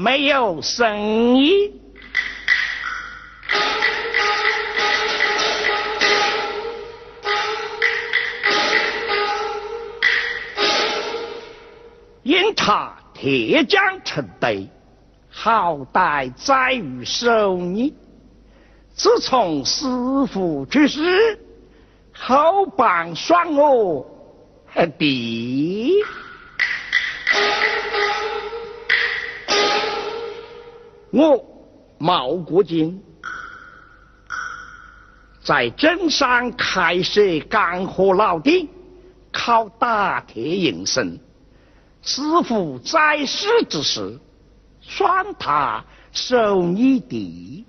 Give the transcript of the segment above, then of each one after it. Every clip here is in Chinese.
没有生意？因他铁匠成堆，好歹在于手艺。自从师傅去世，后帮算我弟。我毛国金在镇上开设干货老店，靠打铁营生。师傅在世之时，算他收你的；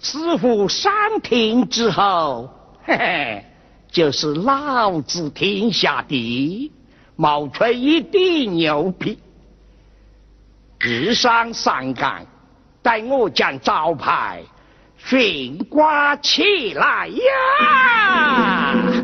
师傅上庭之后，嘿嘿，就是老子天下第一，冒出一地牛皮。日上三竿，待我将招牌悬挂起来呀！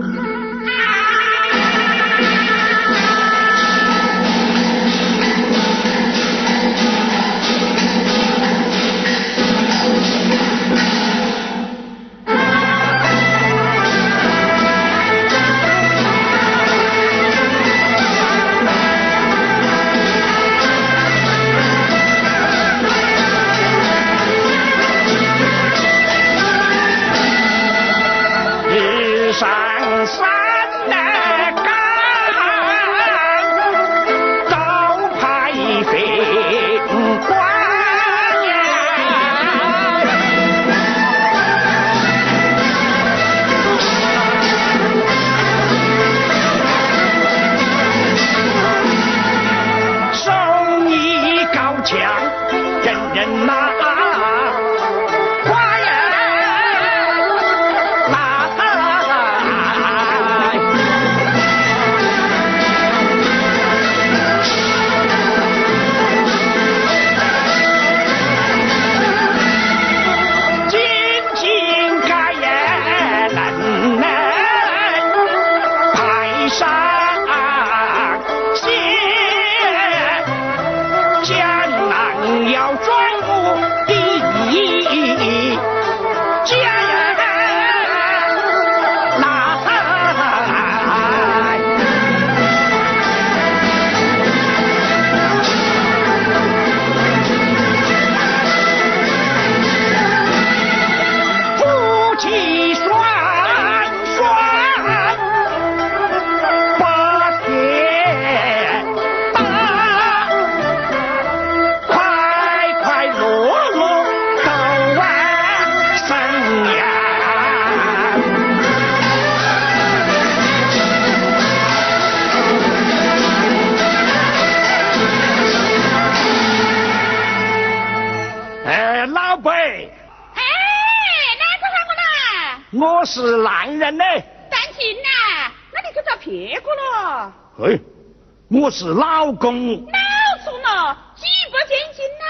是老公。老总了，几百千金呐。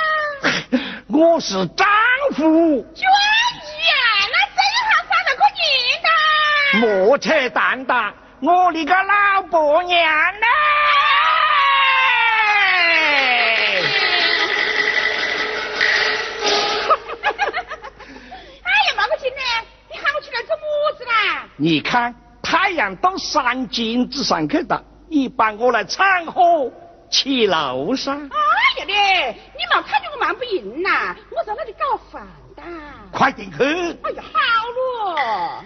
我是丈夫。娟姨啊，那真好找到个年的。莫扯淡淡，我的个老婆娘 呐！你看，太阳到山尖子上去了，你帮我来掺和起楼上。哎呀嘞，你没看见我忙不赢呐？我在那里搞饭的。快点去。哎呀，好了。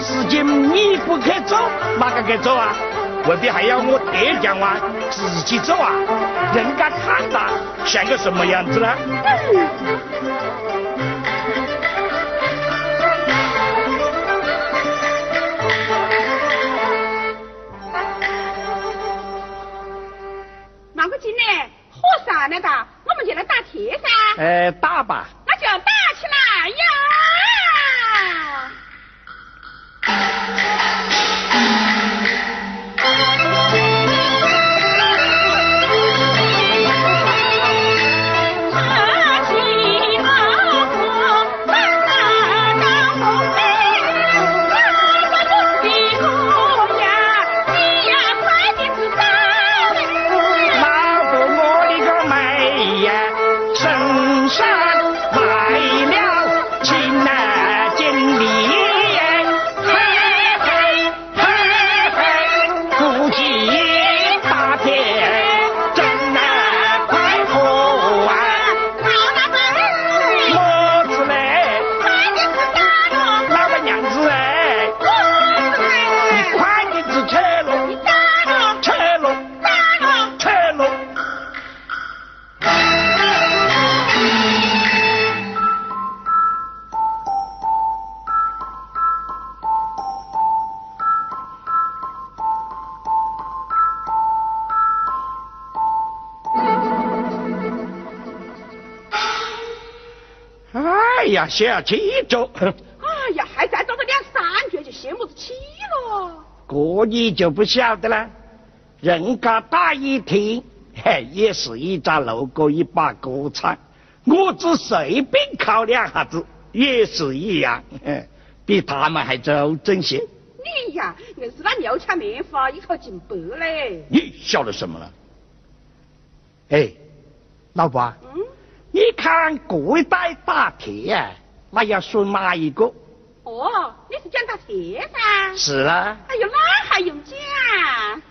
事情你不去做，哪个去做啊？未必还要我爹讲啊自己做啊？人家看到像个什么样子呢？那个，我们就来打铁噻。呃，打吧。呀，小气着。哎呀，还再多个两三句就羡慕子起了。这你就不晓得了，人家打一听，嘿，也是一张路过一把锅铲，我只随便考两下子，也是一样，比他们还周正些。你呀，硬是那牛腔面法一口进白嘞。你晓得什么了？哎，老婆，嗯，你看古代打铁啊，那要说哪一个？哦，你是讲打铁噻？是啦。哎呦，那还用讲？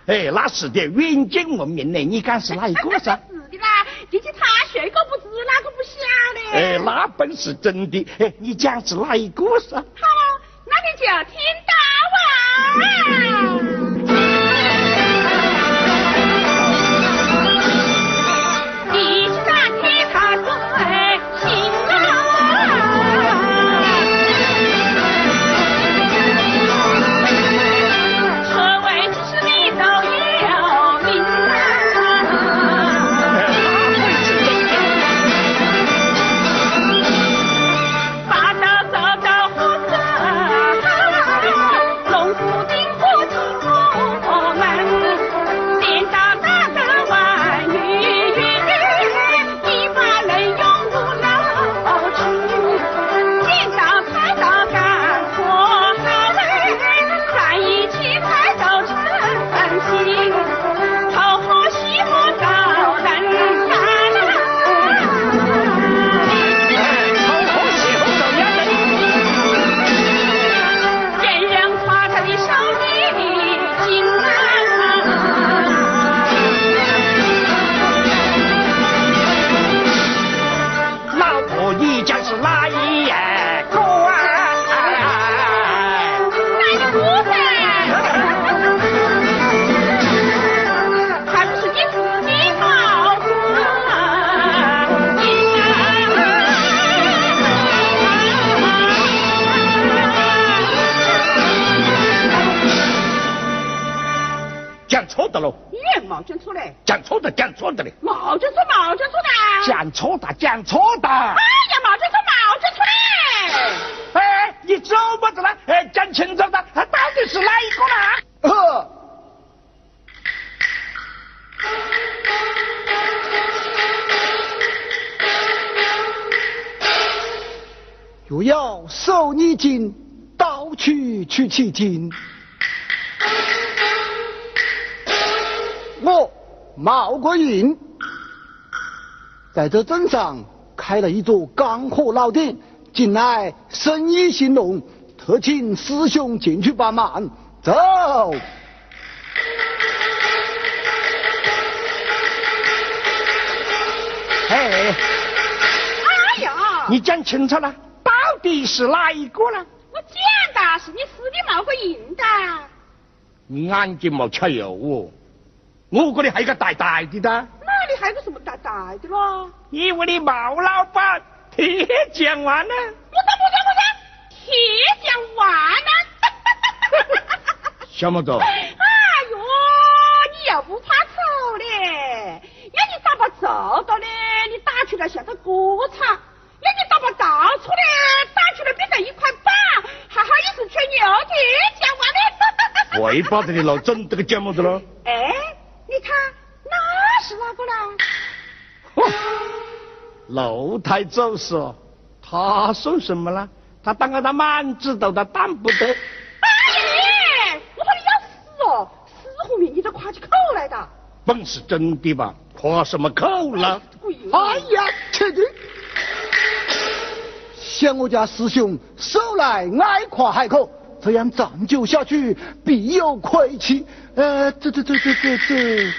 哎，那是的，远近闻名嘞。你看是哪一个噻？是的啦，进去查谁个不知，哪个不晓得？哎，那本是真的。哎，你讲是哪一个噻？好，那你就听大王。讲在这镇上开了一座干货老店，近来生意兴隆，特请师兄进去帮忙。走。哎，哎呀！你讲清楚了，到底是哪一个呢？我讲的是你师弟冒个印的。你眼睛没吃油哦，我这里还有个大大的的。你还有个什么大大的咯？你我的毛老板铁匠完了。不是不是不是，铁匠完了。小毛头。哎呦，你又不怕丑嘞？要你打把走到嘞，你打出来像个锅铲；要你打把倒出来，打出来变成一块板，还好意思吹牛铁匠完的。会把这里老整这个讲么子了？哎，你看。是哪个呢？楼台走时，他算什么呢？他当个他满知道他当不得。哎，我怕你要死哦！四虎面你都夸起口来的。本是真的吧？夸什么口了？哎呀，切的！想我家师兄手来挨夸海口，这样长久下去必有亏欠。呃，这这这这这这。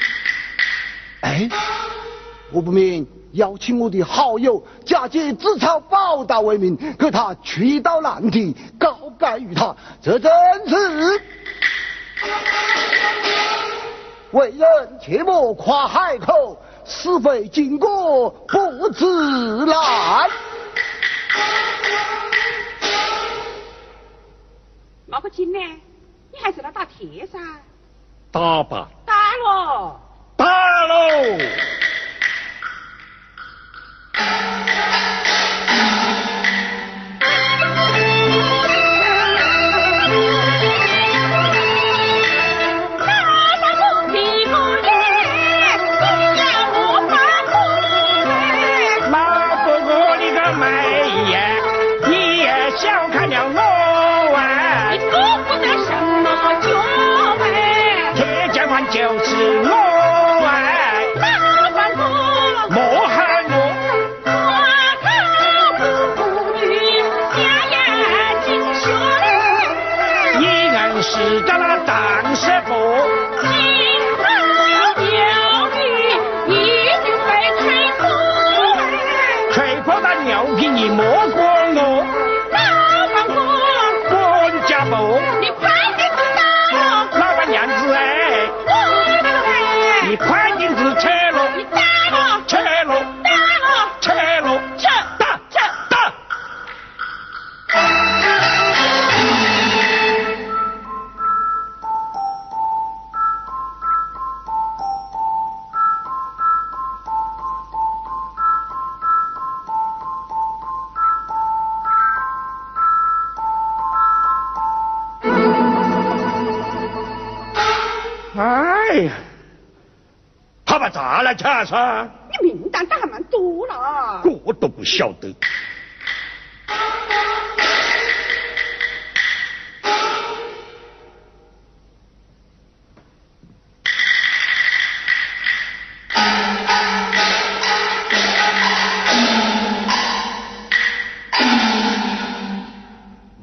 哎，我不明邀请我的好友，假借自嘲报答为名，给他出一道难题，告白于他，这真是为人切莫夸海口，是非经过不自然。毛个金呢？你还是来打铁噻？打吧。打了。打喽！你名单打还蛮多了。我都不晓得。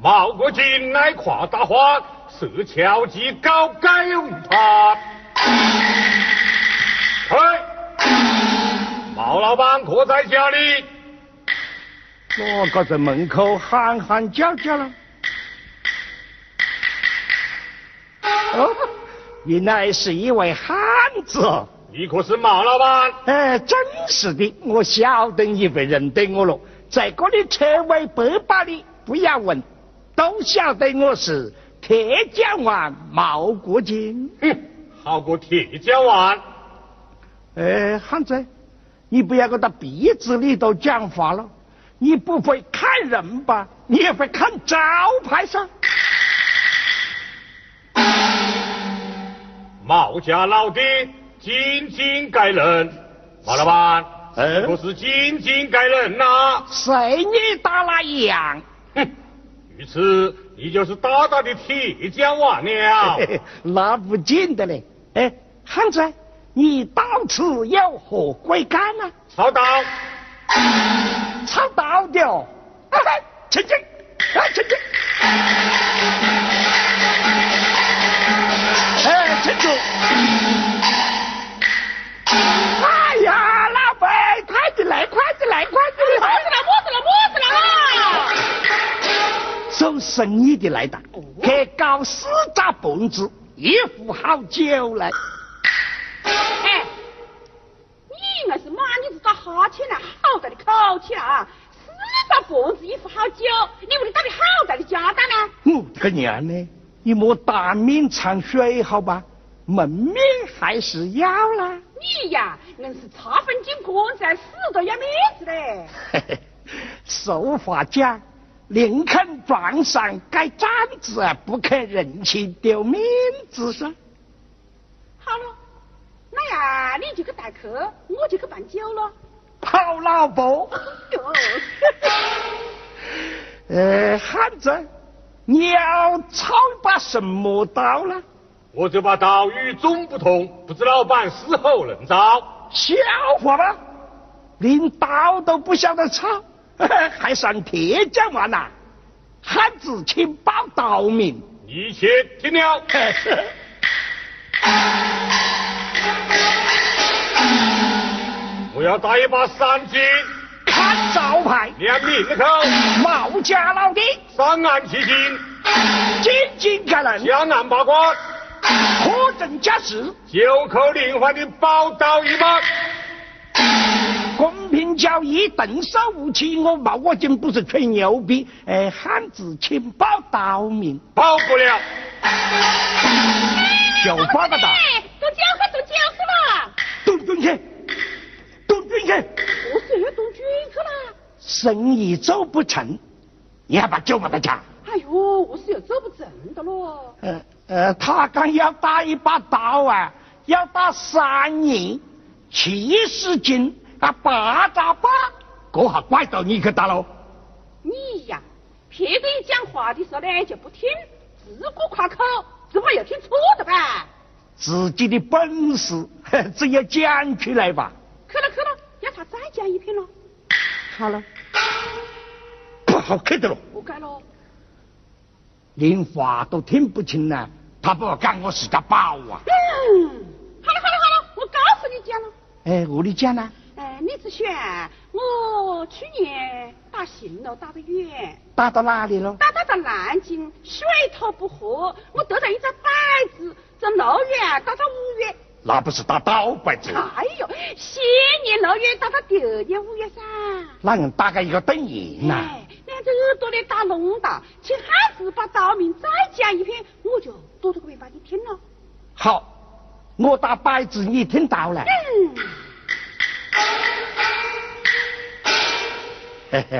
毛国进乃夸大话，是巧计搞改误他。毛老板可在家里？我搁在门口喊喊叫叫了。哦，原来是一位汉子。你可是毛老板？哎，真是的，我晓得你会认得我了。在这里车尾百把里，不要问，都晓得我是铁匠王毛国金。哼，好个铁匠王！哎，汉子，你不要搁他鼻子里头讲话了。你不会看人吧？你也会看招牌上。毛家老弟，进京改人。毛老板，哎不是进京改人呐？随你打那样。哼，于此你就是大大的铁匠王了那不见得嘞。哎，汉子，你到此有何贵干呢、操刀，操到的请进，哎，请进。哎，请坐。哎呀，老板，快点来，快点来，快点来！么子了？么子了？么子了？做生意的来的，去搞四扎蹦子，一壶好酒来。哎，你硬是骂你是打哈欠呢，好大的口气啊！四大蹦子一副好酒，你屋里到底好大的家当呢？我这个娘呢，你莫当面掺水好吧？门面还是要啦。你呀，硬是差分进棺材，死都要面子嘞！嘿嘿，俗话讲，宁肯撞上盖帐子，不肯人情丢面子噻。好了，那呀，你就去待客，我就去办酒了。好老婆，哟，呃，汉子，你要操一把什么刀呢？我这把刀与众不同，不知老板是否能招？笑话吗？连刀都不晓得操，还算铁匠王呐？汉子请报刀名。一切听了。我要打一把三斤，看招牌，两命口，毛家老弟，上岸七斤，进京赶人，下岸八卦，货真价实，九口连环的宝刀一把。公平交易，动手无欺。我毛国金不是吹牛逼，哎，汉子请报刀名，跑不了，就报个刀，哎，动酒喝，动酒喝了，动军去，动军去，我是要动军去了。生意做不成，你还把酒把他抢？哎呦，我是要做不成的喽。呃呃，他刚要打一把刀啊，要打三年，七十斤啊，八扎八，这下怪到你去打喽。你呀，别个一讲话的时候呢就不听，自顾夸口，怎么又听错的吧？自己的本事 只要讲出来吧。去了去了，要他再讲一遍了。好了，不好看的了，不改了。连话都听不清呢，他不讲我是个宝啊！嗯，好了好了好了，我告诉你讲了。哎，我的讲呢？哎，你只选我去年打行了，打得远，打到哪里了？打到到南京，水土不和，我得了一张摆子，从六月打到五月。那不是打倒摆子，哎呦，新年六月打到第二年五月噻。那人打个一个等赢呐。哎，两只耳朵的打聋哒，请汉子把道名再讲一遍，我就多多个明白你听了。好，我打摆子你听到了。嗯，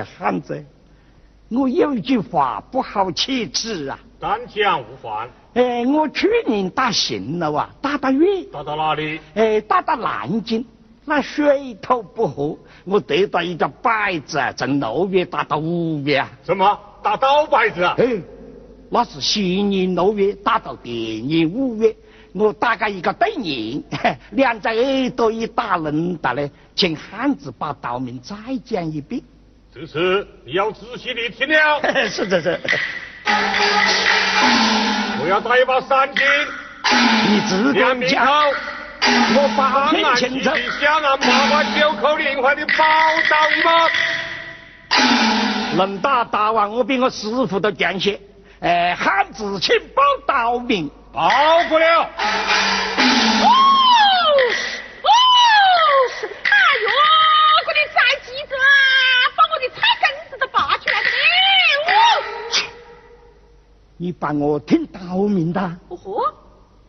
汉子，我有一句话不好启齿啊。单讲无妨。哎，我去年打行了啊，打到远。打到哪里？哎，打到南京，那水土不和，我得到一个摆子，从六月打到五月啊。什么？打刀摆子啊？哎，那是新年六月打到第年五月，我打个一个对联，两只耳朵一打愣到嘞，请汉子把道名再讲一遍。这次你要仔细的听了。是是是。我要打一把三斤，你自两米讲，我八面清楚。想俺妈妈九口连环的宝刀吗？能打打完，我比我师傅都强些。哎，汉子请报道名，报不了。哦哦，哎呦，我的宅记者，把我的菜根子都拔出来了嘞！你帮我听道名的。哦豁，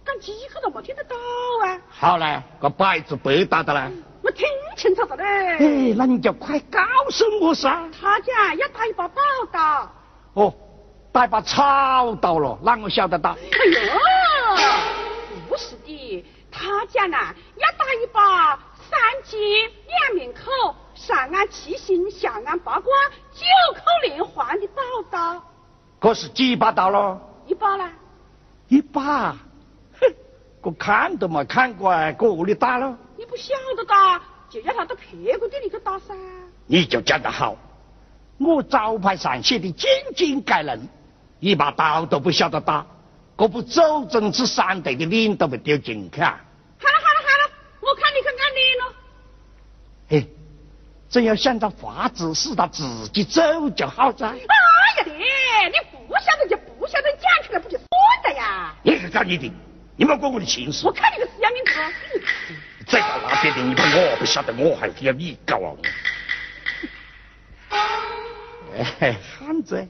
讲几口都没听得到啊！好嘞，个摆子白打的嘞。我听清楚了嘞。哎，那你就快告诉我噻。他讲要打一把宝刀。哦。带把草刀了，那我晓得到？哎呦，不是的，他讲呐，要打一把三尖两面口、上岸七星、下岸八卦、九口连环的宝刀。可是几把刀了？一把啦。一把？哼，我看都没看过，搁里打了？你不晓得打，就叫他到别个店里去打噻。你就讲得好，我招牌上写的简简概论。一把刀都不晓得打，这不走政之三队的脸都被丢进去啊！好了好了好了，我看你去按脸了。嘿，真要想着法子，使他自己走就好噻。哎呀爹，你不晓得就不晓得，讲出来不就说了呀？你是找你的，你没管我的情事。我看你个死要面子。再搞那别的，你把我不晓得，我还是要你搞啊！哎，汉子。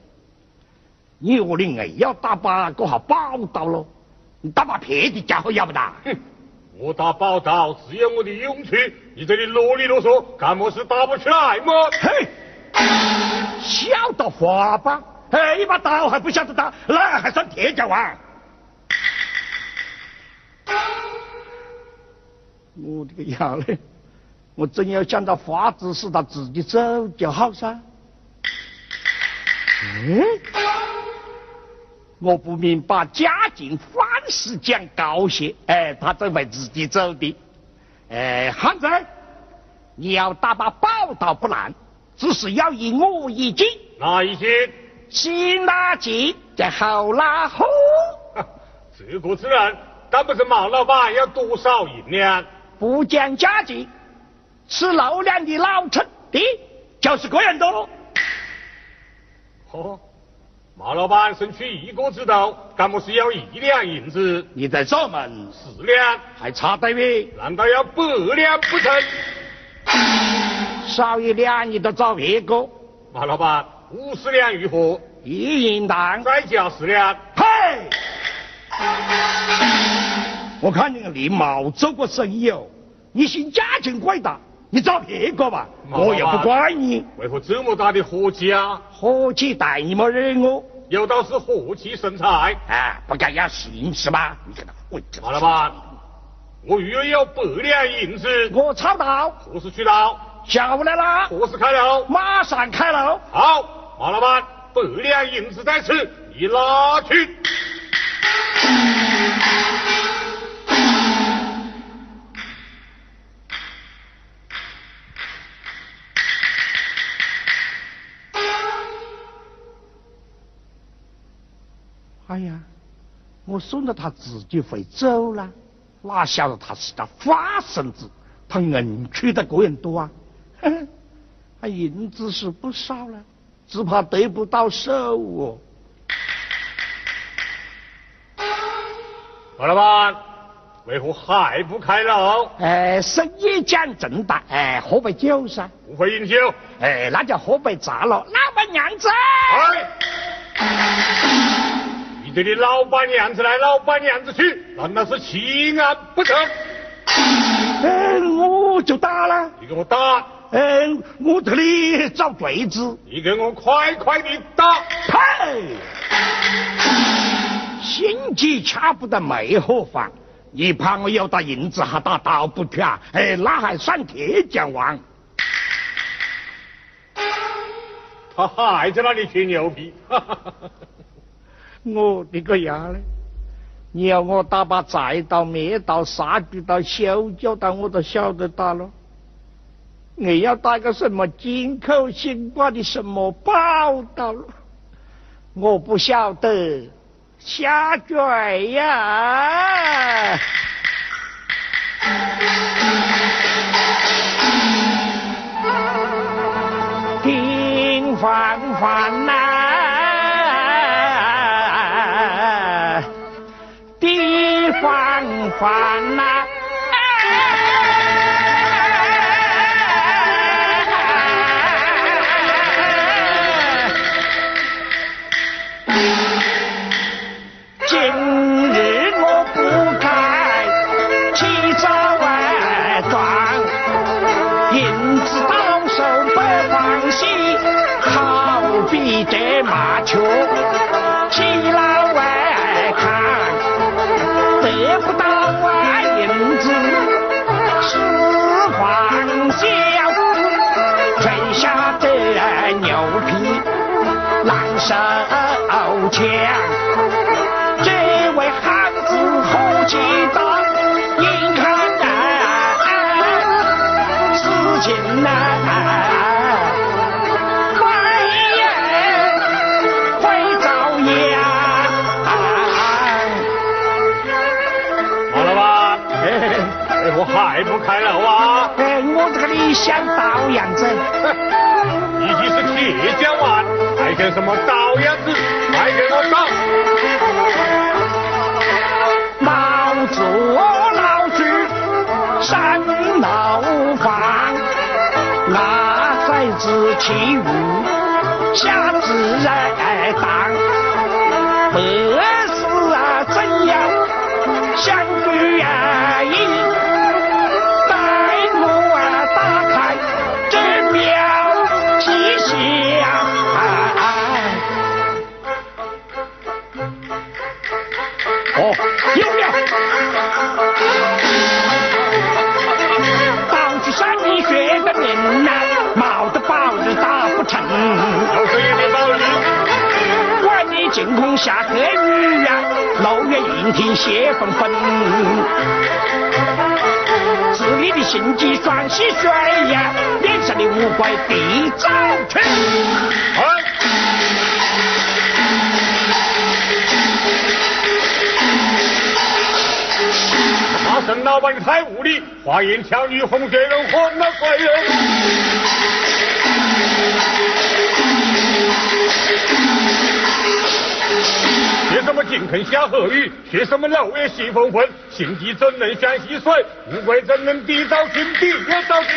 你我的硬要打把个好宝刀喽？你打把别的家伙要不打？哼！我打宝刀只有我的勇气，你这里啰里啰嗦，干么事打不出来么？嘿，晓得法吧？哎，一把刀还不晓得打，那还算铁脚啊？我的个娘嘞！我真要想到法子使他自己走就好噻。嗯。我不明把家境凡事讲高些，哎，他怎会自己走的？哎，汉子，你要打把宝刀不难，只是要以我一计。哪一计？先拉计，再后拉货。这个之人，但不是毛老板要多少银两？不讲价钱，吃六两的老陈的，就是个人多。哦。马老板身取一个指头，干么是要一两银子？你在找门四两，还差得远？难道要百两不成？少一两你都找别个。马老板，五十两如何？一银当。再加十两。嘿！我看你个立毛做过生意哦，你嫌价钱贵大，你找别个吧，我又不怪你。为何这么大的火气啊？火气大，你莫惹我。有道是火气生财，啊，不该要心是吧？你看他，喂，马老板，我预约有百两银子。我操刀。何时去刀？下午来啦。何时开楼？马上开楼。好，马老板，百两银子在此，你拿去。哎呀，我送了他自己会走了，哪晓得他是个花生子，他硬取的个人多啊！他银子是不少了，只怕得不到手哦。马老板，为何还不开楼？哎，生意讲正大，哎，喝杯酒噻。不会饮酒。哎，那就喝杯茶了。老板娘子。哎。你这里老板娘子来，老板娘子去，难道是欺俺不成？哎，我就打了。你给我打！嗯，我这里找坠子。你给我快快的打！呸！心急掐不得没何妨。你怕我有打银子还打倒不啊？哎，那还算铁匠王。他还在那里吹牛逼。我的个呀嘞！你要我打把菜刀、灭刀、杀猪刀、修脚刀，我都晓得打了。你要打个什么进口新挂的什么报道，我不晓得。下坠呀！听饭饭呐，地方饭呐。这麻雀起老外看，得不到啊银子是欢笑，吹下的牛皮难受强。想倒样子。你既是铁匠丸，还跟什么刀样子？快给我倒！老做老去三楼房，那崽子气鱼下自然当，管你惊空下黑雨呀，楼月阴天血纷纷。治你的心机双喜水呀，脸上的乌龟地早去。马圣老板太无礼，花言巧语哄别人活那鬼人。学什么金坑下河鱼？学什么漏月戏风魂？心机怎能像溪水？乌龟怎能地早晴？地也早晴。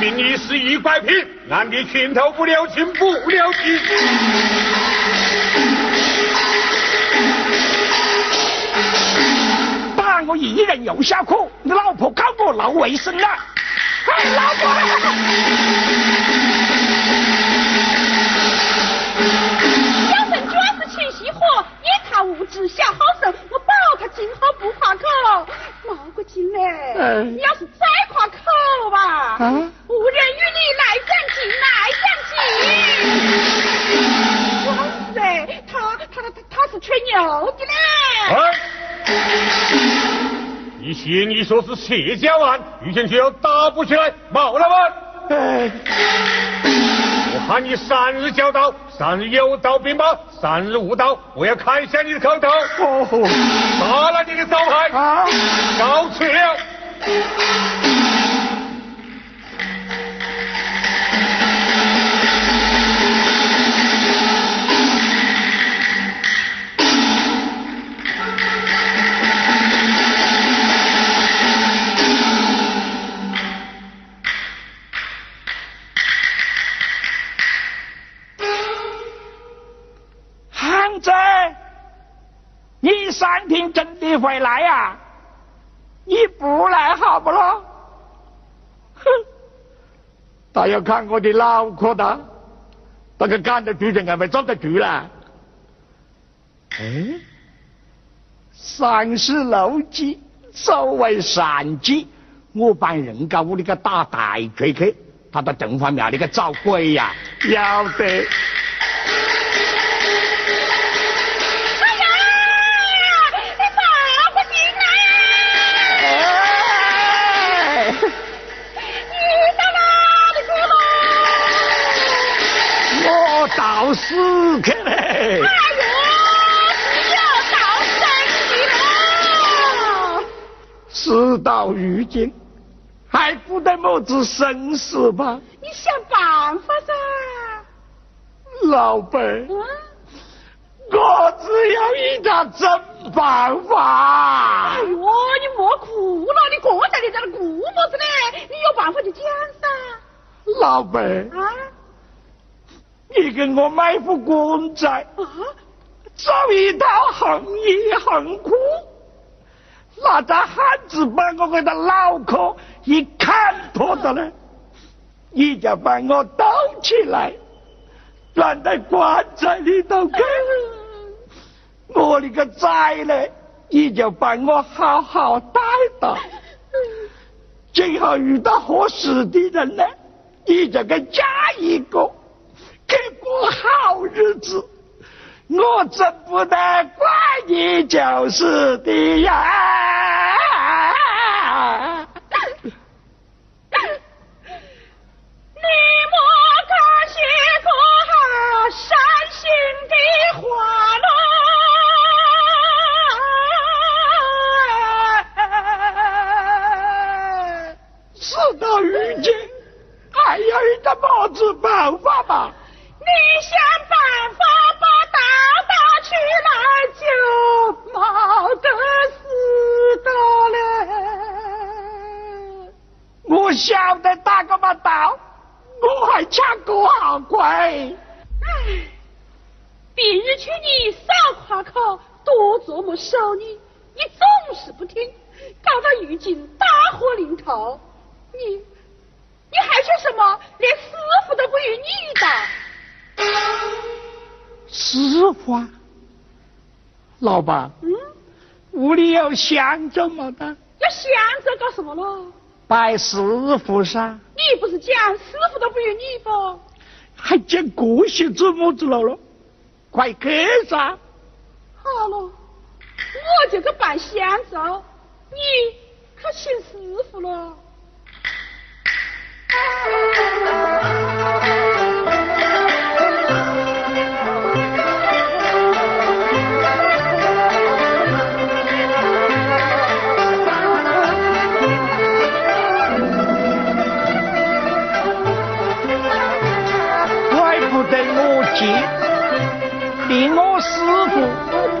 明明一时一百平，暗地群头不了情，不了情。把我一人又下苦，你老婆搞我闹卫生了。老婆，小生主要是勤细活，也他无知小好生，我保他今后不夸口。毛嘞！你要是再夸口吧，无人与你来来他他他他是吹牛的嘞！你信你说是谢家湾，遇见就要打不起来，毛老板。我喊你三日交刀，三日有刀兵法，三日无刀，我要砍下你的口头。杀了你的招牌，告辞了。天真的回来呀？你不来好不咯？哼！他要看我的脑壳的，那个干得住人还没抓得住啦。哎，三十六计，走为上计。我帮人家屋里个打大锤去，他到正方庙里去找鬼呀，要得。到死去嘞！哎呦，要到生去了！事到如今，还不得么子生死吧？你想办法噻！老板，我只要一个真办法。哎呦，你莫哭了，你过在你在那哭么子呢？你有办法就讲噻。老板。啊。你给我买副棺材，找一套横衣横裤，那在汉子把我给他脑壳一砍破的嘞，你就把我兜起来，装在棺材里头去。我的个崽嘞，你就把我好好待到，今后遇到合适的人呢，你就给嫁一个。给过好日子，我真不能怪你就是的呀！你莫看些个伤心的话了，事到如今，还有一个么子办法吧？晓得打个把刀，我还抢个好快。唉，别日劝你少夸口，多琢磨少理，你总是不听，搞到如今大祸临头，你你还说什么？连师傅都不如你的。师傅，老板，嗯，屋里有香烛么的？要香烛搞什么咯？拜师傅噻。你不是讲师傅都不如你不？还讲这些做么子了咯？快给噻！好了，我就去办香烛，你可请师傅了。连我师傅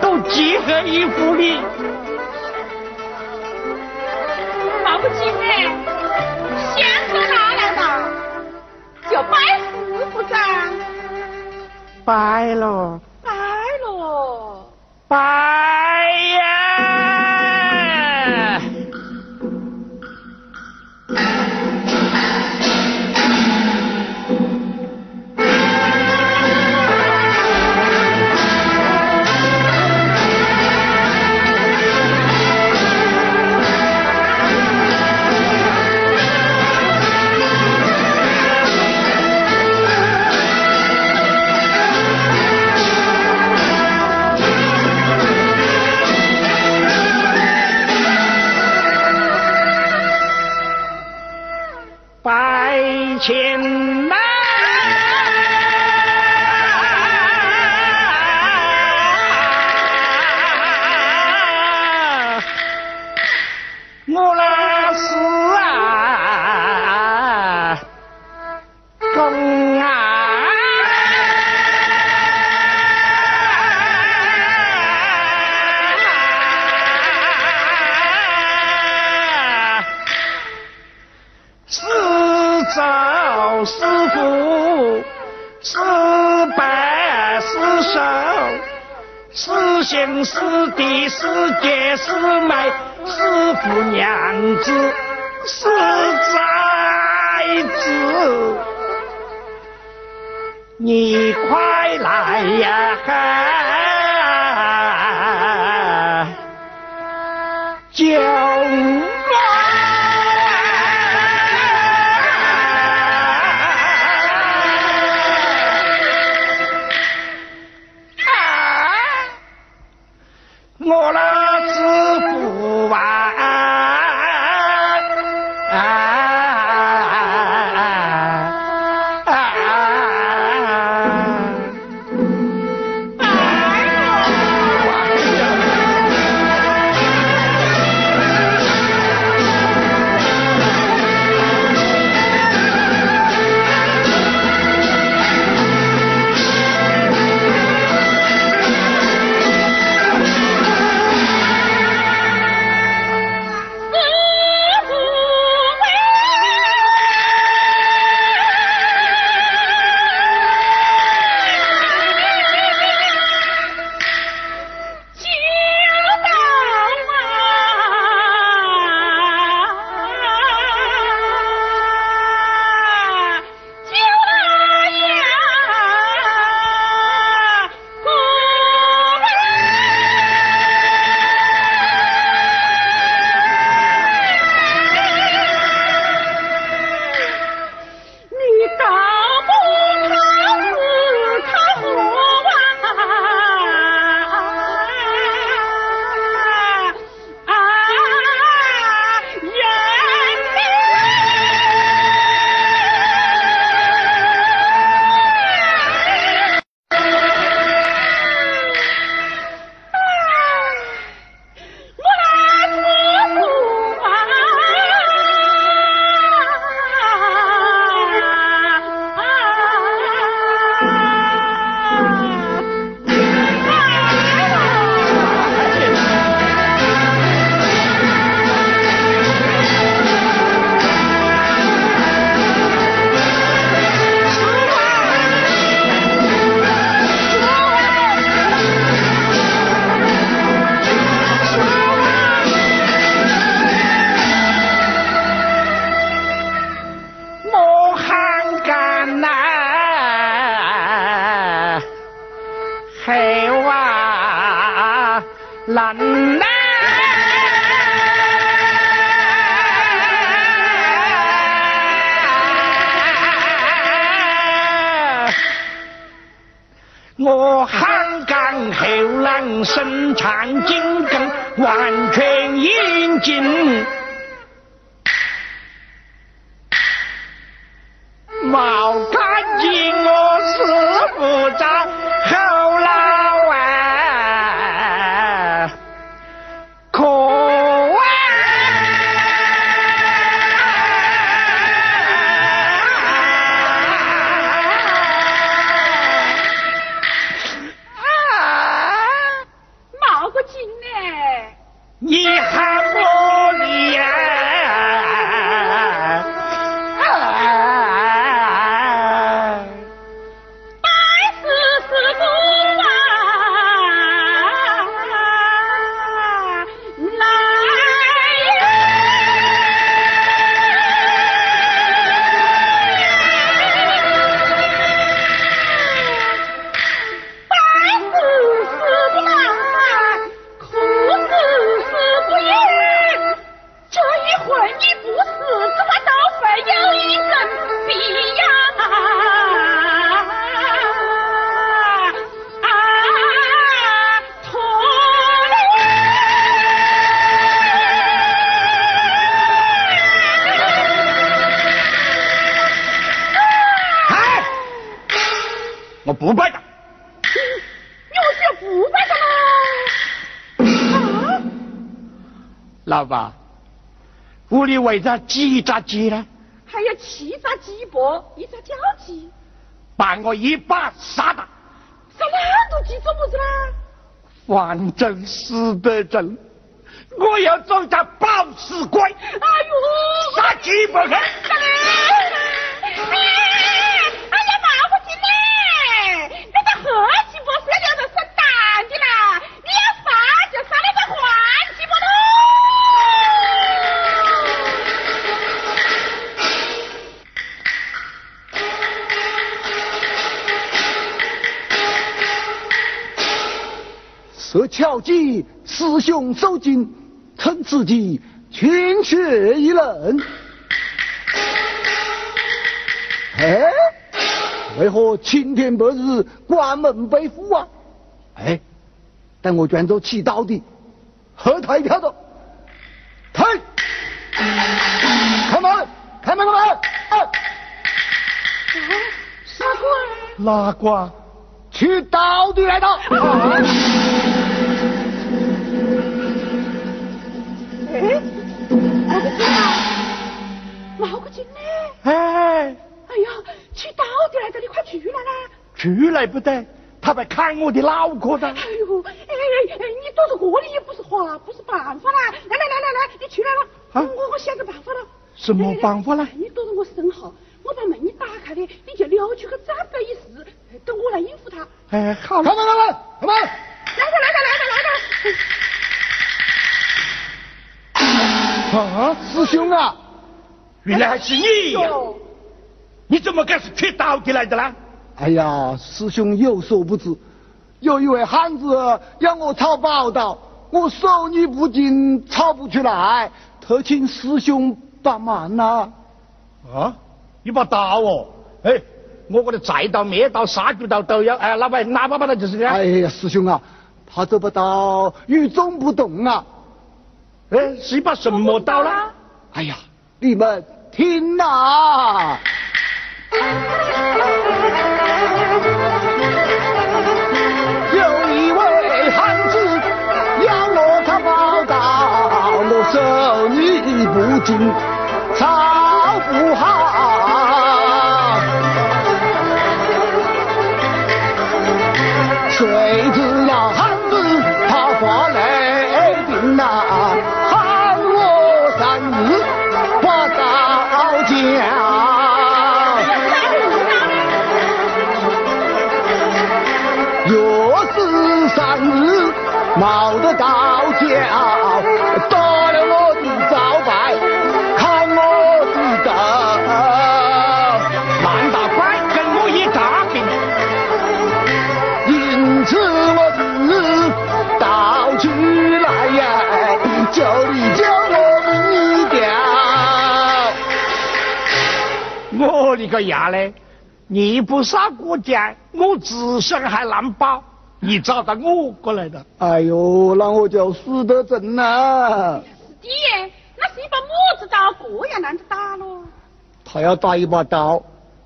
都集合一副你，那不急哎，香烛拿来的，就拜师傅噻。拜了，拜了，拜兄师弟师姐师妹师傅娘子师崽子，你快来呀！救后浪身长筋更完全应尽，我不拜的。你为什么不拜他呢？啊，老板，屋里围着几只鸡呢？还有七只鸡脖，一只脚鸡，把我一把杀的，杀那么多鸡做么子啦？反正死得正，我要做只暴死鬼，哎呦，杀鸡不肯。这岂不是要说蛋的啦？你要杀就杀，你个混鸡巴的！舍桥计，师兄受惊，称自己群缺一冷。哎。为何青天白日关门被虎啊？哎，等我卷走起刀的，后台跳走，退，开门，开门，开门！哎，傻瓜，哪瓜？去刀的来的。哎，毛个精啊，毛个精呢？哎，到底来的，你快出来啦！出来不得，他在砍我的脑壳的。哎呦，哎哎哎，你躲在这里也不是话，不是办法啦！来来来来来，你出来了，啊我我想个办法了。什么办法呢你躲在我身后，我把门一打开的，你就撩出个展摆一试，等我来应付他。哎，好了，开门，开门，开门！来的来的来的来的。啊，师兄啊，原来还是你呀！哟，你怎么敢是缺刀的来的呢？哎呀，师兄有所不知，有一位汉子要我抄宝刀，我手艺不精，抄不出来，特请师兄帮忙呐、啊，一把刀哦，哎，我这里菜刀、灭刀、杀猪刀都要，哎，哪把哪把把刀就是这样。哎呀，师兄啊，他这把刀与众不同啊！哎，是一把什么刀呢？哎呀，你们听呐、有一位汉子要我抄宝刀，我手艺不精，个呀嘞！你不杀过家，我只想还难保，你找到我过来的。哎呦，那我就死得真呐！师弟，那是一把么子刀，这样难得打喽。他要打一把刀，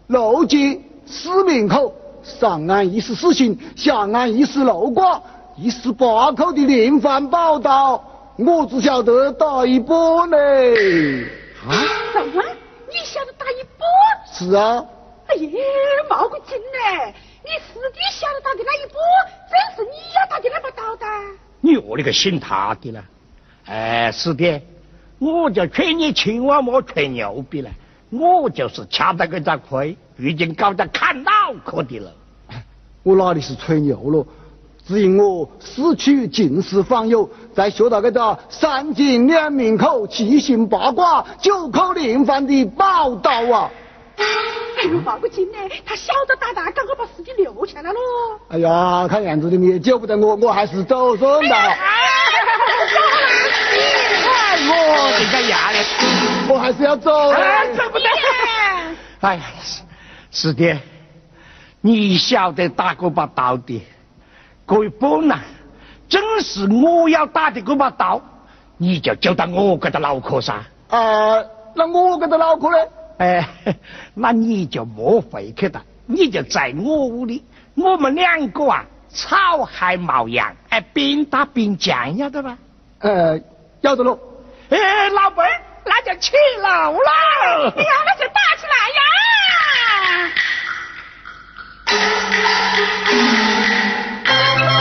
漏接四面口，上岸一时死刑，下岸一时漏挂，一时八口的连环宝刀，我只晓得打一把嘞。啊？什么？你晓得打一把？是啊，哎呀，冒个劲嘞！你师弟晓得打的那一波，真是你要打的那把刀的。你我那个信他的了？哎，师弟，我就劝你千万莫吹牛逼了，我就是掐到个这亏，已经搞到砍脑壳的了。我哪里是吹牛了？只因我四处尽是访友，在学到这个三进两面口、七星八卦、九口连环的宝刀啊！哎呦，冒个警呢！他晓得打打，赶快把司机留下来喽。哎呀，看样子你们也救不得我，我还是走算了。哎，我这个呀嘞！我还是要走。哎，走不得！哎呀，师师弟，你晓得打这把刀的，这一把呢，正是我要打的这把刀，你就就到我这个脑壳上。啊，那我这个脑壳呢？哎，那你就莫回去了，你就在我屋里，我们两个啊，草还毛样，哎，边打边讲，要得吧？呃，要得喽。哎，老辈儿，那就起楼了。哎呀，那就打起来呀！学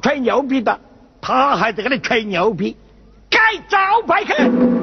吹牛逼的他还在这里吹牛逼。盖招牌去。